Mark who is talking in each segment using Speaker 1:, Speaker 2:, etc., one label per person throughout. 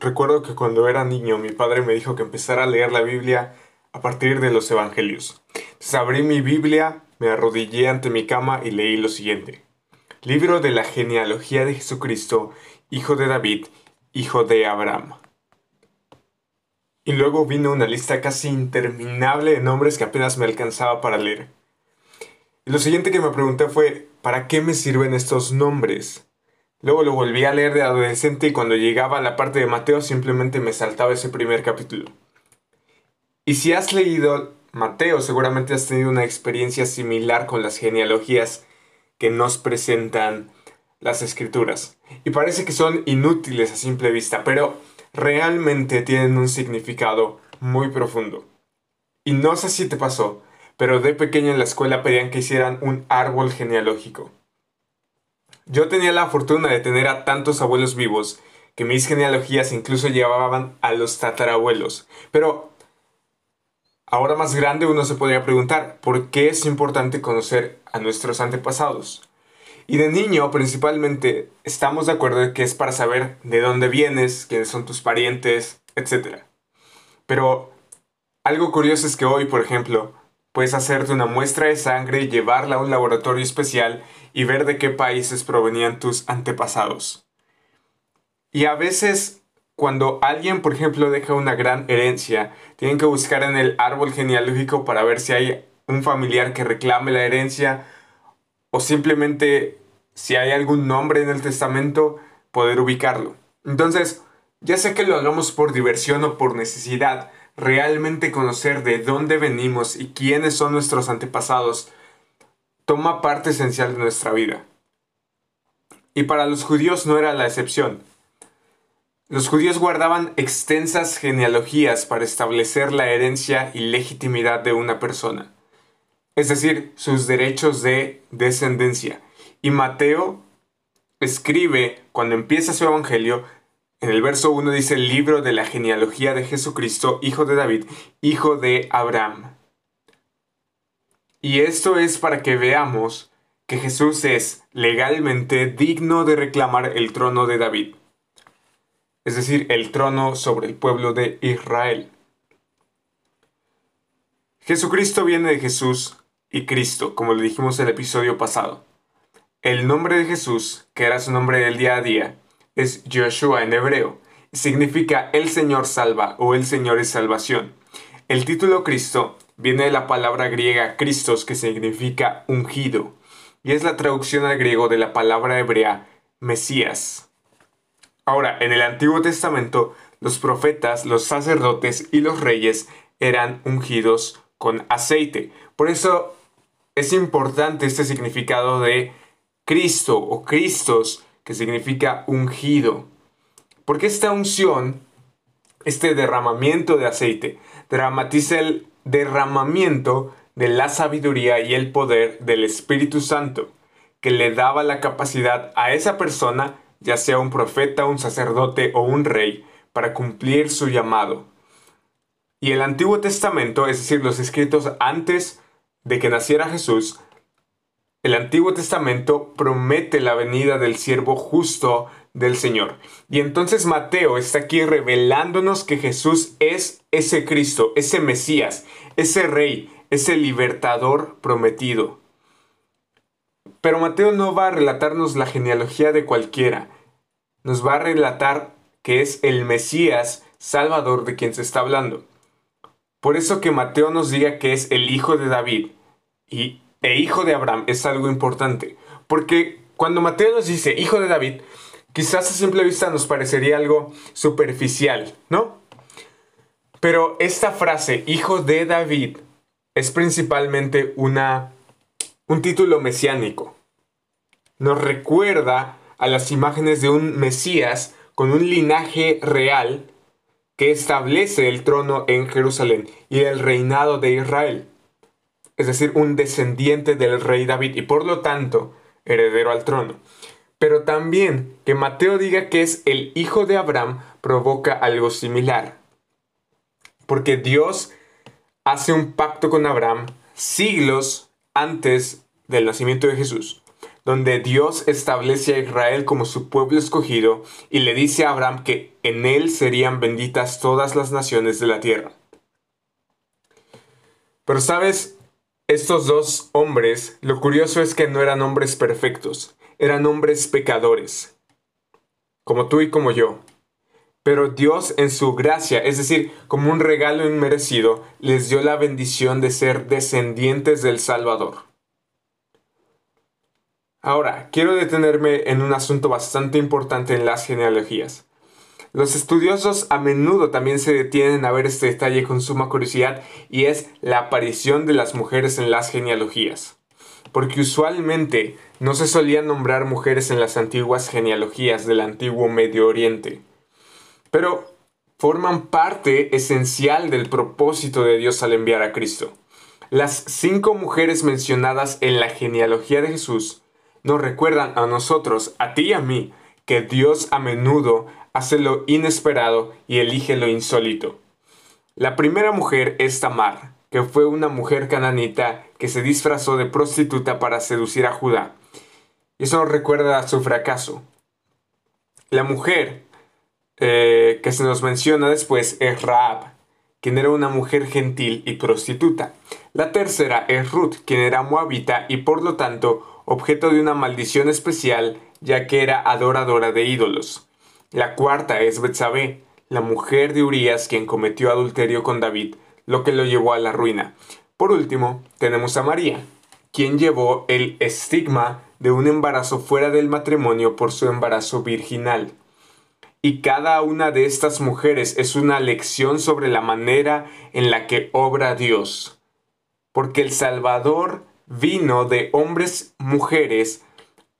Speaker 1: recuerdo que cuando era niño mi padre me dijo que empezara a leer la Biblia a partir de los Evangelios. Entonces abrí mi Biblia, me arrodillé ante mi cama y leí lo siguiente. Libro de la genealogía de Jesucristo, hijo de David, hijo de Abraham. Y luego vino una lista casi interminable de nombres que apenas me alcanzaba para leer. Y lo siguiente que me pregunté fue, ¿para qué me sirven estos nombres? Luego lo volví a leer de adolescente y cuando llegaba a la parte de Mateo simplemente me saltaba ese primer capítulo. Y si has leído Mateo, seguramente has tenido una experiencia similar con las genealogías que nos presentan las escrituras. Y parece que son inútiles a simple vista, pero realmente tienen un significado muy profundo. Y no sé si te pasó, pero de pequeño en la escuela pedían que hicieran un árbol genealógico. Yo tenía la fortuna de tener a tantos abuelos vivos que mis genealogías incluso llevaban a los tatarabuelos. Pero ahora más grande uno se podría preguntar, ¿por qué es importante conocer a nuestros antepasados? Y de niño principalmente estamos de acuerdo de que es para saber de dónde vienes, quiénes son tus parientes, etc. Pero algo curioso es que hoy, por ejemplo, puedes hacerte una muestra de sangre y llevarla a un laboratorio especial y ver de qué países provenían tus antepasados. Y a veces, cuando alguien, por ejemplo, deja una gran herencia, tienen que buscar en el árbol genealógico para ver si hay un familiar que reclame la herencia o simplemente si hay algún nombre en el testamento, poder ubicarlo. Entonces, ya sé que lo hagamos por diversión o por necesidad, realmente conocer de dónde venimos y quiénes son nuestros antepasados toma parte esencial de nuestra vida. Y para los judíos no era la excepción. Los judíos guardaban extensas genealogías para establecer la herencia y legitimidad de una persona, es decir, sus derechos de descendencia. Y Mateo escribe, cuando empieza su evangelio, en el verso 1 dice el libro de la genealogía de Jesucristo, hijo de David, hijo de Abraham. Y esto es para que veamos que Jesús es legalmente digno de reclamar el trono de David, es decir, el trono sobre el pueblo de Israel. Jesucristo viene de Jesús y Cristo, como le dijimos en el episodio pasado. El nombre de Jesús, que era su nombre del día a día, es Joshua en hebreo. Significa el Señor salva o el Señor es salvación. El título Cristo viene de la palabra griega Christos que significa ungido y es la traducción al griego de la palabra hebrea Mesías. Ahora, en el Antiguo Testamento, los profetas, los sacerdotes y los reyes eran ungidos con aceite. Por eso es importante este significado de Cristo o Cristos, que significa ungido. Porque esta unción, este derramamiento de aceite, dramatiza el derramamiento de la sabiduría y el poder del Espíritu Santo, que le daba la capacidad a esa persona, ya sea un profeta, un sacerdote o un rey, para cumplir su llamado. Y el Antiguo Testamento, es decir, los escritos antes de que naciera Jesús, el Antiguo Testamento promete la venida del siervo justo del Señor. Y entonces Mateo está aquí revelándonos que Jesús es ese Cristo, ese Mesías, ese Rey, ese libertador prometido. Pero Mateo no va a relatarnos la genealogía de cualquiera, nos va a relatar que es el Mesías Salvador de quien se está hablando. Por eso que Mateo nos diga que es el hijo de David y, e hijo de Abraham es algo importante, porque cuando Mateo nos dice hijo de David, quizás a simple vista nos parecería algo superficial, ¿no? Pero esta frase, hijo de David, es principalmente una, un título mesiánico. Nos recuerda a las imágenes de un Mesías con un linaje real que establece el trono en Jerusalén y el reinado de Israel. Es decir, un descendiente del rey David y por lo tanto heredero al trono. Pero también que Mateo diga que es el hijo de Abraham provoca algo similar. Porque Dios hace un pacto con Abraham siglos antes del nacimiento de Jesús. donde Dios establece a Israel como su pueblo escogido y le dice a Abraham que en él serían benditas todas las naciones de la tierra. Pero sabes, estos dos hombres, lo curioso es que no eran hombres perfectos, eran hombres pecadores, como tú y como yo. Pero Dios en su gracia, es decir, como un regalo inmerecido, les dio la bendición de ser descendientes del Salvador. Ahora, quiero detenerme en un asunto bastante importante en las genealogías. Los estudiosos a menudo también se detienen a ver este detalle con suma curiosidad y es la aparición de las mujeres en las genealogías. Porque usualmente no se solían nombrar mujeres en las antiguas genealogías del antiguo Medio Oriente. Pero forman parte esencial del propósito de Dios al enviar a Cristo. Las cinco mujeres mencionadas en la genealogía de Jesús nos recuerdan a nosotros, a ti y a mí, que Dios a menudo hace lo inesperado y elige lo insólito. La primera mujer es Tamar, que fue una mujer cananita que se disfrazó de prostituta para seducir a Judá. Eso nos recuerda su fracaso. La mujer eh, que se nos menciona después es Raab, quien era una mujer gentil y prostituta. La tercera es Ruth, quien era moabita y por lo tanto objeto de una maldición especial, ya que era adoradora de ídolos. La cuarta es Betsabé, la mujer de Urías quien cometió adulterio con David, lo que lo llevó a la ruina. Por último, tenemos a María, quien llevó el estigma de un embarazo fuera del matrimonio por su embarazo virginal. Y cada una de estas mujeres es una lección sobre la manera en la que obra Dios. Porque el Salvador vino de hombres, mujeres,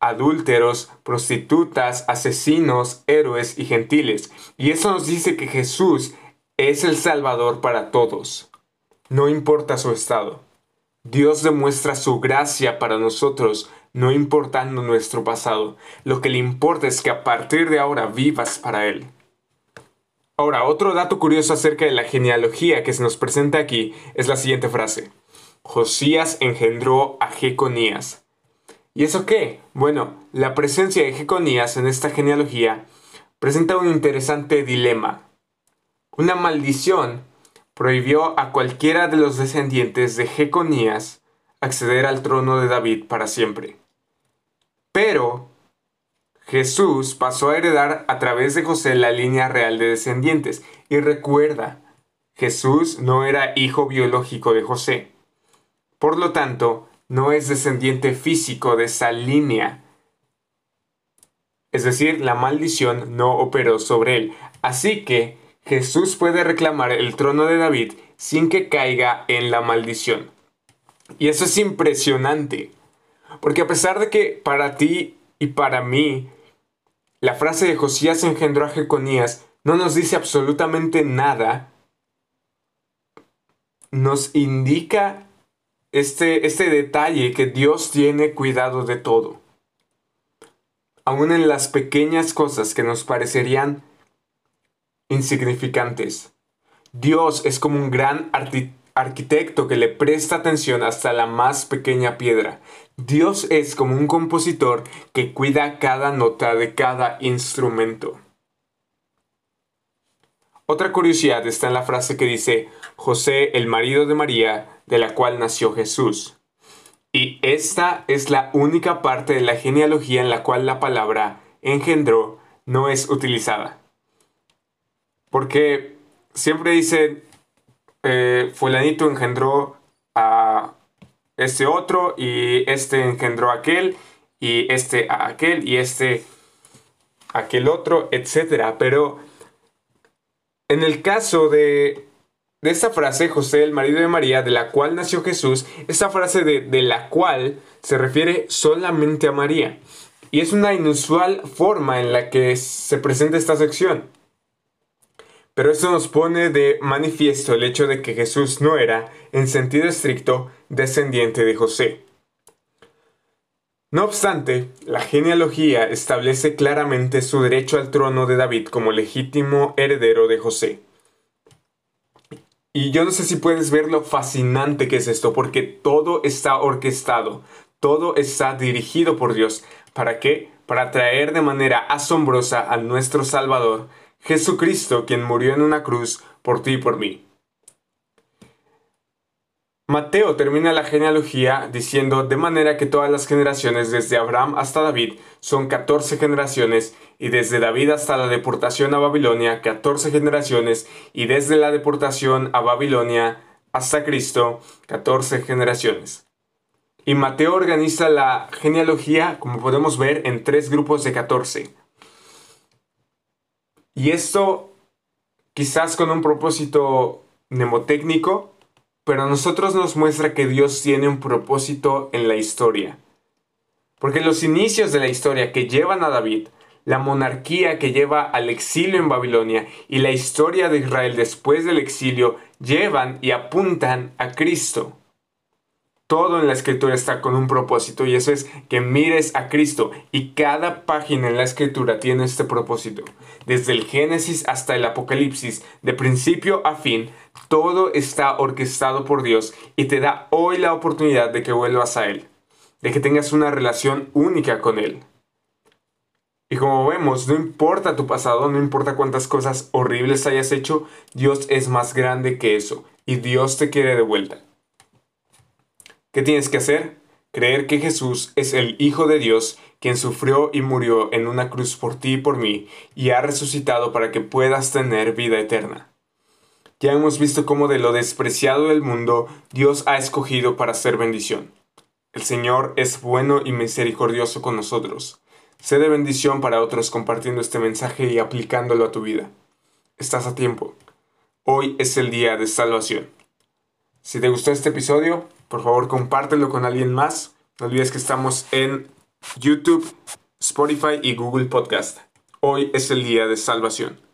Speaker 1: adúlteros, prostitutas, asesinos, héroes y gentiles. Y eso nos dice que Jesús es el Salvador para todos. No importa su estado. Dios demuestra su gracia para nosotros, no importando nuestro pasado. Lo que le importa es que a partir de ahora vivas para Él. Ahora, otro dato curioso acerca de la genealogía que se nos presenta aquí es la siguiente frase. Josías engendró a Jeconías. ¿Y eso qué? Bueno, la presencia de Jeconías en esta genealogía presenta un interesante dilema. Una maldición prohibió a cualquiera de los descendientes de Jeconías acceder al trono de David para siempre. Pero Jesús pasó a heredar a través de José la línea real de descendientes. Y recuerda, Jesús no era hijo biológico de José. Por lo tanto, no es descendiente físico de esa línea. Es decir, la maldición no operó sobre él. Así que Jesús puede reclamar el trono de David sin que caiga en la maldición. Y eso es impresionante. Porque a pesar de que para ti y para mí la frase de Josías engendró a Jeconías no nos dice absolutamente nada, nos indica este, este detalle que Dios tiene cuidado de todo. Aún en las pequeñas cosas que nos parecerían insignificantes. Dios es como un gran arquitecto que le presta atención hasta la más pequeña piedra. Dios es como un compositor que cuida cada nota de cada instrumento. Otra curiosidad está en la frase que dice, José, el marido de María, de la cual nació Jesús. Y esta es la única parte de la genealogía en la cual la palabra engendró no es utilizada. Porque siempre dice, eh, fulanito engendró a este otro y este engendró a aquel y este a aquel y este a aquel otro, etc. Pero en el caso de, de esta frase, José, el marido de María, de la cual nació Jesús, esta frase de, de la cual se refiere solamente a María. Y es una inusual forma en la que se presenta esta sección. Pero esto nos pone de manifiesto el hecho de que Jesús no era, en sentido estricto, descendiente de José. No obstante, la genealogía establece claramente su derecho al trono de David como legítimo heredero de José. Y yo no sé si puedes ver lo fascinante que es esto, porque todo está orquestado, Todo está dirigido por Dios. ¿Para qué? Para traer de manera asombrosa a nuestro Salvador, Jesucristo, quien murió en una cruz por ti y por mí. Mateo termina la genealogía diciendo de manera que todas las generaciones desde Abraham hasta David son 14 generaciones y desde David hasta la deportación a Babilonia 14 generaciones y desde la deportación a Babilonia hasta Cristo 14 generaciones. Y Mateo organiza la genealogía, como podemos ver, en tres grupos de 14. Y esto quizás con un propósito mnemotécnico, pero a nosotros nos muestra que Dios tiene un propósito en la historia. Porque los inicios de la historia que llevan a David, la monarquía que lleva al exilio en Babilonia y la historia de Israel después del exilio llevan y apuntan a Cristo. Todo en la escritura está con un propósito y eso es que mires a Cristo y cada página en la escritura tiene este propósito. Desde el Génesis hasta el Apocalipsis, de principio a fin, todo está orquestado por Dios y te da hoy la oportunidad de que vuelvas a Él, de que tengas una relación única con Él. Y como vemos, no importa tu pasado, no importa cuántas cosas horribles hayas hecho, Dios es más grande que eso y Dios te quiere de vuelta. ¿Qué tienes que hacer? Creer que Jesús es el Hijo de Dios, quien sufrió y murió en una cruz por ti y por mí, y ha resucitado para que puedas tener vida eterna. Ya hemos visto cómo de lo despreciado del mundo Dios ha escogido para ser bendición. El Señor es bueno y misericordioso con nosotros. Sé de bendición para otros compartiendo este mensaje y aplicándolo a tu vida. Estás a tiempo. Hoy es el día de salvación. Si te gustó este episodio, por favor, compártelo con alguien más. No olvides que estamos en YouTube, Spotify y Google Podcast. Hoy es el día de salvación.